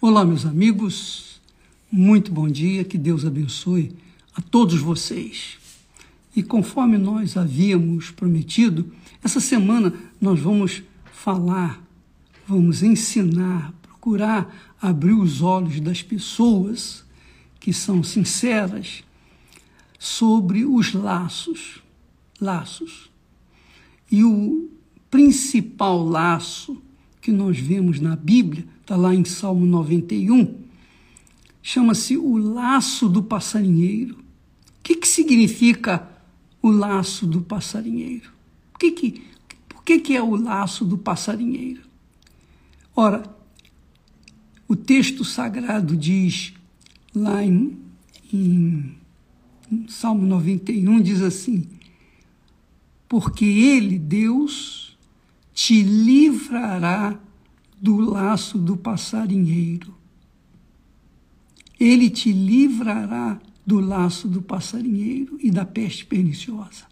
Olá, meus amigos, muito bom dia, que Deus abençoe a todos vocês. E conforme nós havíamos prometido, essa semana nós vamos falar, vamos ensinar, procurar abrir os olhos das pessoas que são sinceras sobre os laços. Laços. E o principal laço que nós vemos na Bíblia, está lá em Salmo 91, chama-se o laço do passarinheiro. O que, que significa o laço do passarinheiro? O que que, por que, que é o laço do passarinheiro? Ora, o texto sagrado diz lá em, em, em Salmo 91, diz assim, porque ele, Deus, te livrará do laço do passarinheiro. Ele te livrará do laço do passarinheiro e da peste perniciosa.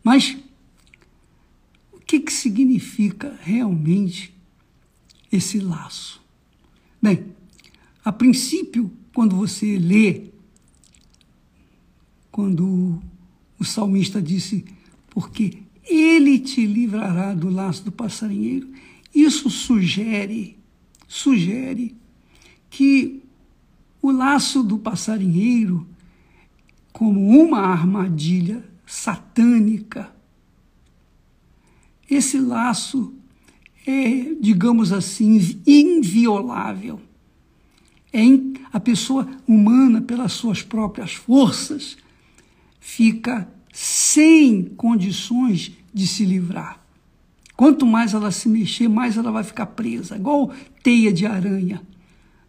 Mas o que, que significa realmente esse laço? Bem, a princípio, quando você lê, quando o salmista disse, porque ele te livrará do laço do passarinheiro. Isso sugere, sugere que o laço do passarinheiro, como uma armadilha satânica, esse laço é, digamos assim, inviolável. É a pessoa humana, pelas suas próprias forças, fica sem condições de se livrar. Quanto mais ela se mexer, mais ela vai ficar presa, igual teia de aranha.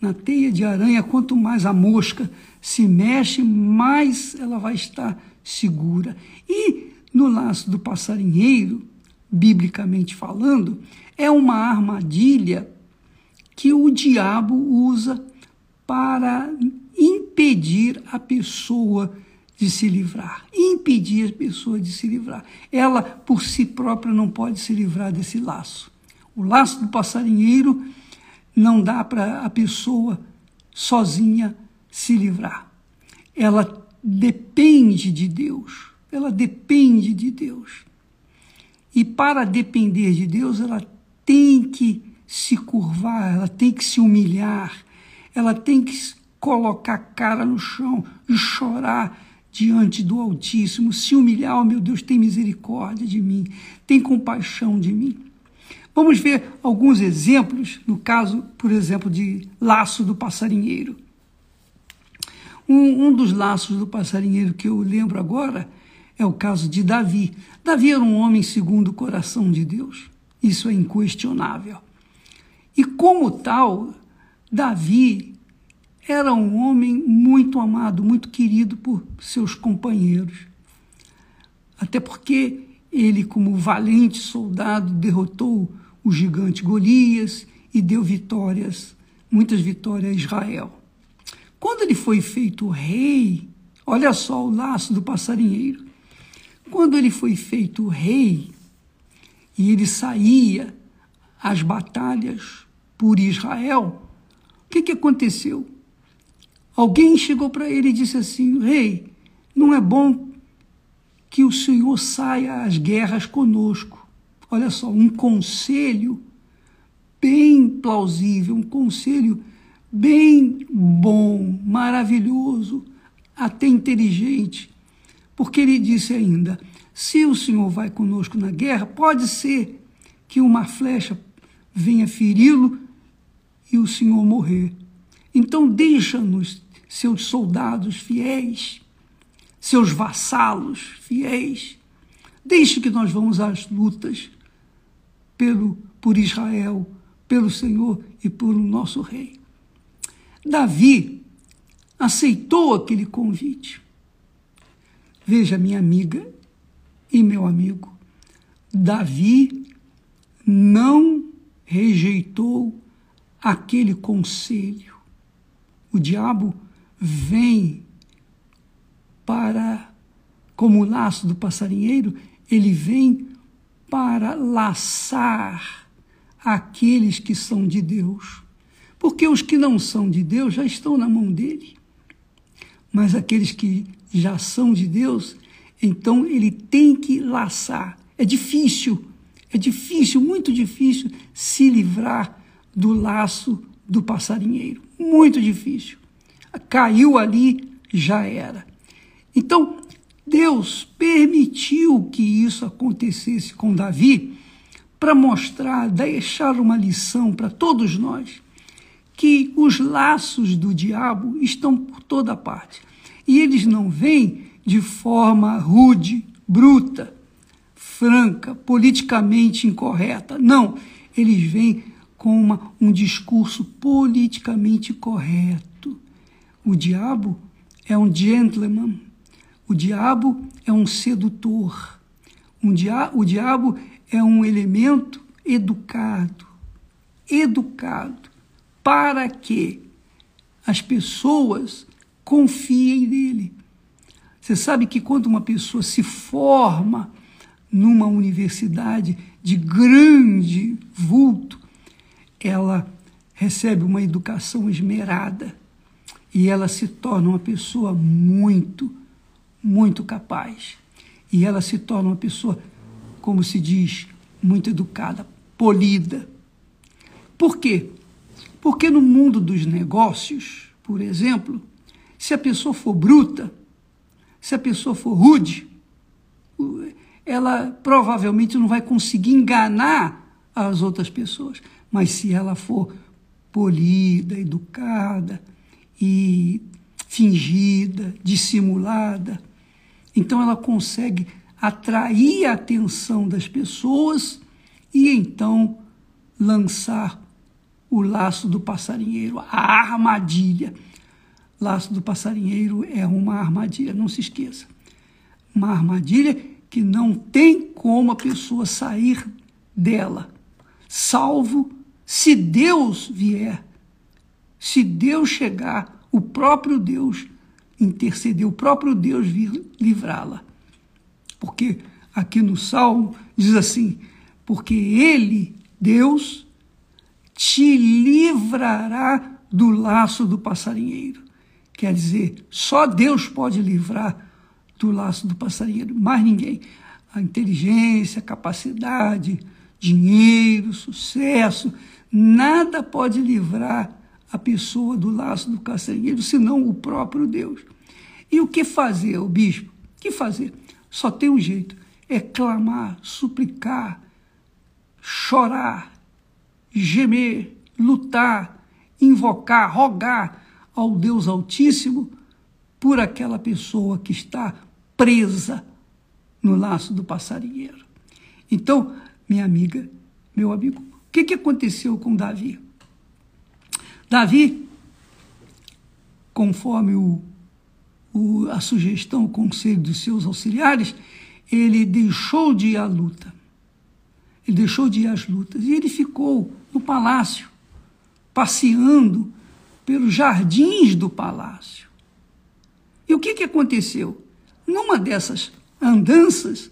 Na teia de aranha, quanto mais a mosca se mexe, mais ela vai estar segura. E no laço do passarinheiro, biblicamente falando, é uma armadilha que o diabo usa para impedir a pessoa de se livrar, impedir a pessoa de se livrar. Ela, por si própria, não pode se livrar desse laço. O laço do passarinheiro não dá para a pessoa sozinha se livrar. Ela depende de Deus. Ela depende de Deus. E para depender de Deus, ela tem que se curvar, ela tem que se humilhar, ela tem que colocar a cara no chão e chorar diante do Altíssimo, se humilhar, oh meu Deus, tem misericórdia de mim, tem compaixão de mim. Vamos ver alguns exemplos, no caso, por exemplo, de laço do passarinheiro. Um, um dos laços do passarinheiro que eu lembro agora é o caso de Davi. Davi era um homem segundo o coração de Deus, isso é inquestionável. E como tal, Davi era um homem muito amado, muito querido por seus companheiros. Até porque ele, como valente soldado, derrotou o gigante Golias e deu vitórias, muitas vitórias a Israel. Quando ele foi feito rei, olha só o laço do passarinheiro. Quando ele foi feito rei e ele saía às batalhas por Israel, o que, que aconteceu? Alguém chegou para ele e disse assim: Rei, não é bom que o Senhor saia às guerras conosco. Olha só, um conselho bem plausível, um conselho bem bom, maravilhoso, até inteligente. Porque ele disse ainda: se o Senhor vai conosco na guerra, pode ser que uma flecha venha feri-lo e o Senhor morrer. Então deixa-nos seus soldados fiéis, seus vassalos fiéis. Deixe que nós vamos às lutas pelo por Israel, pelo Senhor e por nosso rei. Davi aceitou aquele convite. Veja, minha amiga e meu amigo, Davi não rejeitou aquele conselho. O diabo vem para, como o laço do passarinheiro, ele vem para laçar aqueles que são de Deus. Porque os que não são de Deus já estão na mão dele. Mas aqueles que já são de Deus, então ele tem que laçar. É difícil, é difícil, muito difícil se livrar do laço do passarinheiro. Muito difícil. Caiu ali, já era. Então, Deus permitiu que isso acontecesse com Davi para mostrar, deixar uma lição para todos nós, que os laços do diabo estão por toda parte. E eles não vêm de forma rude, bruta, franca, politicamente incorreta. Não, eles vêm com uma, um discurso politicamente correto. O diabo é um gentleman, o diabo é um sedutor, um dia, o diabo é um elemento educado, educado, para que as pessoas confiem nele. Você sabe que quando uma pessoa se forma numa universidade de grande vulto, ela recebe uma educação esmerada e ela se torna uma pessoa muito, muito capaz. E ela se torna uma pessoa como se diz, muito educada, polida. Por quê? Porque no mundo dos negócios, por exemplo, se a pessoa for bruta, se a pessoa for rude, ela provavelmente não vai conseguir enganar as outras pessoas. Mas se ela for polida, educada e fingida, dissimulada, então ela consegue atrair a atenção das pessoas e então lançar o laço do passarinheiro, a armadilha. Laço do passarinheiro é uma armadilha, não se esqueça. Uma armadilha que não tem como a pessoa sair dela, salvo se Deus vier, se Deus chegar, o próprio Deus interceder, o próprio Deus vir livrá-la porque aqui no Salmo diz assim: porque Ele, Deus, te livrará do laço do passarinheiro. Quer dizer, só Deus pode livrar do laço do passarinheiro, mais ninguém. A inteligência, a capacidade, dinheiro, sucesso, nada pode livrar a pessoa do laço do passarinheiro, senão o próprio Deus. E o que fazer, o bispo? O que fazer? Só tem um jeito: é clamar, suplicar, chorar, gemer, lutar, invocar, rogar ao Deus Altíssimo por aquela pessoa que está presa no laço do passarinheiro. Então, minha amiga, meu amigo, o que, que aconteceu com Davi? Davi, conforme o o, a sugestão, o conselho dos seus auxiliares, ele deixou de ir à luta. Ele deixou de ir às lutas. E ele ficou no palácio, passeando pelos jardins do palácio. E o que, que aconteceu? Numa dessas andanças,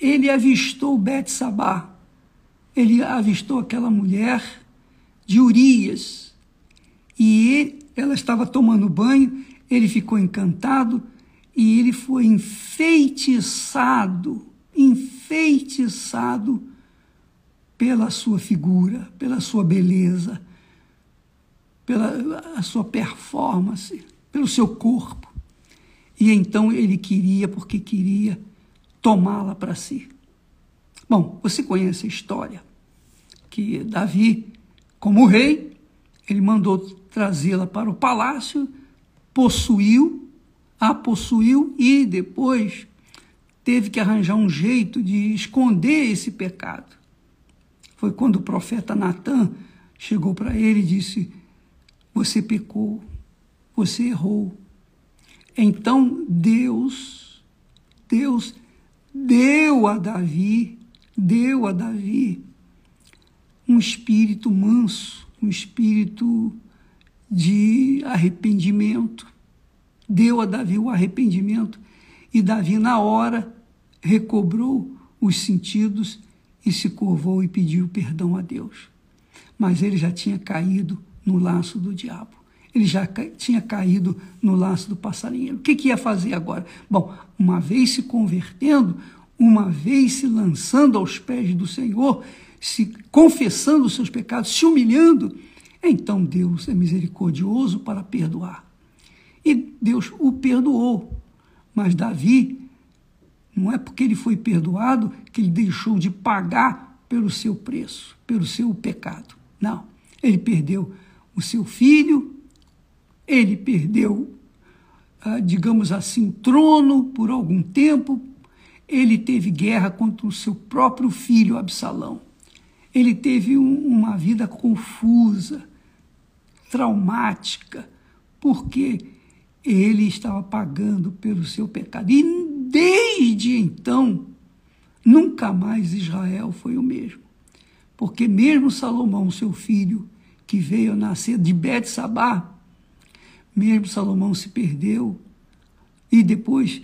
ele avistou Betsabá. Ele avistou aquela mulher de Urias. E ela estava tomando banho ele ficou encantado e ele foi enfeitiçado, enfeitiçado pela sua figura, pela sua beleza, pela a sua performance, pelo seu corpo. E então ele queria, porque queria, tomá-la para si. Bom, você conhece a história que Davi, como rei, ele mandou trazê-la para o palácio possuiu, a possuiu e depois teve que arranjar um jeito de esconder esse pecado. Foi quando o profeta Natan chegou para ele e disse: Você pecou, você errou. Então Deus, Deus deu a Davi, deu a Davi um espírito manso, um espírito de arrependimento. Deu a Davi o arrependimento e Davi, na hora, recobrou os sentidos e se curvou e pediu perdão a Deus. Mas ele já tinha caído no laço do diabo. Ele já tinha caído no laço do passarinheiro. O que, que ia fazer agora? Bom, uma vez se convertendo, uma vez se lançando aos pés do Senhor, se confessando os seus pecados, se humilhando, então Deus é misericordioso para perdoar. E Deus o perdoou. Mas Davi, não é porque ele foi perdoado que ele deixou de pagar pelo seu preço, pelo seu pecado. Não. Ele perdeu o seu filho, ele perdeu, ah, digamos assim, trono por algum tempo, ele teve guerra contra o seu próprio filho Absalão. Ele teve um, uma vida confusa, traumática, porque ele estava pagando pelo seu pecado. E desde então, nunca mais Israel foi o mesmo. Porque mesmo Salomão, seu filho, que veio nascer de Bet-Sabá, mesmo Salomão se perdeu e depois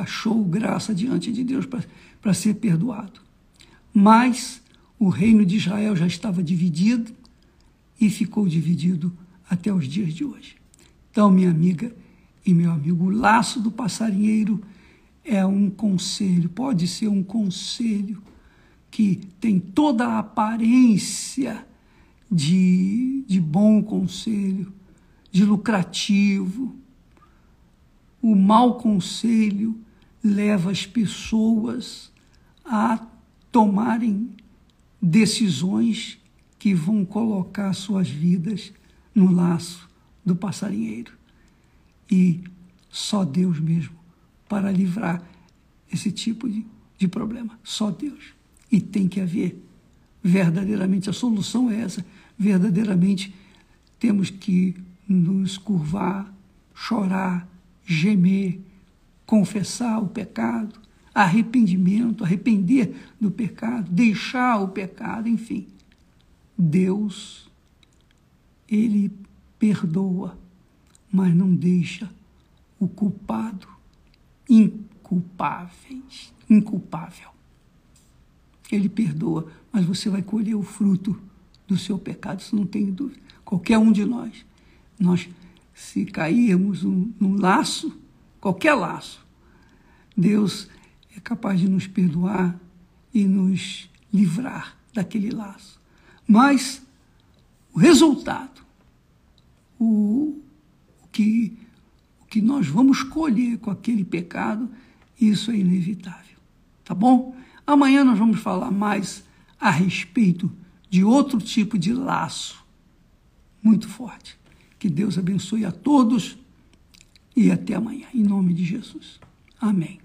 achou graça diante de Deus para ser perdoado. Mas o reino de Israel já estava dividido e ficou dividido até os dias de hoje. Então, minha amiga e meu amigo, o laço do passarinheiro é um conselho, pode ser um conselho que tem toda a aparência de, de bom conselho, de lucrativo. O mau conselho leva as pessoas a tomarem decisões que vão colocar suas vidas no laço do passarinheiro. E só Deus mesmo para livrar esse tipo de, de problema. Só Deus. E tem que haver verdadeiramente, a solução é essa, verdadeiramente temos que nos curvar, chorar, gemer, confessar o pecado, arrependimento, arrepender do pecado, deixar o pecado, enfim. Deus, Ele perdoa, mas não deixa o culpado inculpáveis, inculpável. Ele perdoa, mas você vai colher o fruto do seu pecado, isso não tem dúvida. Qualquer um de nós, nós se cairmos num, num laço, qualquer laço, Deus é capaz de nos perdoar e nos livrar daquele laço. Mas o resultado, o, o, que, o que nós vamos colher com aquele pecado, isso é inevitável. Tá bom? Amanhã nós vamos falar mais a respeito de outro tipo de laço muito forte. Que Deus abençoe a todos e até amanhã, em nome de Jesus. Amém.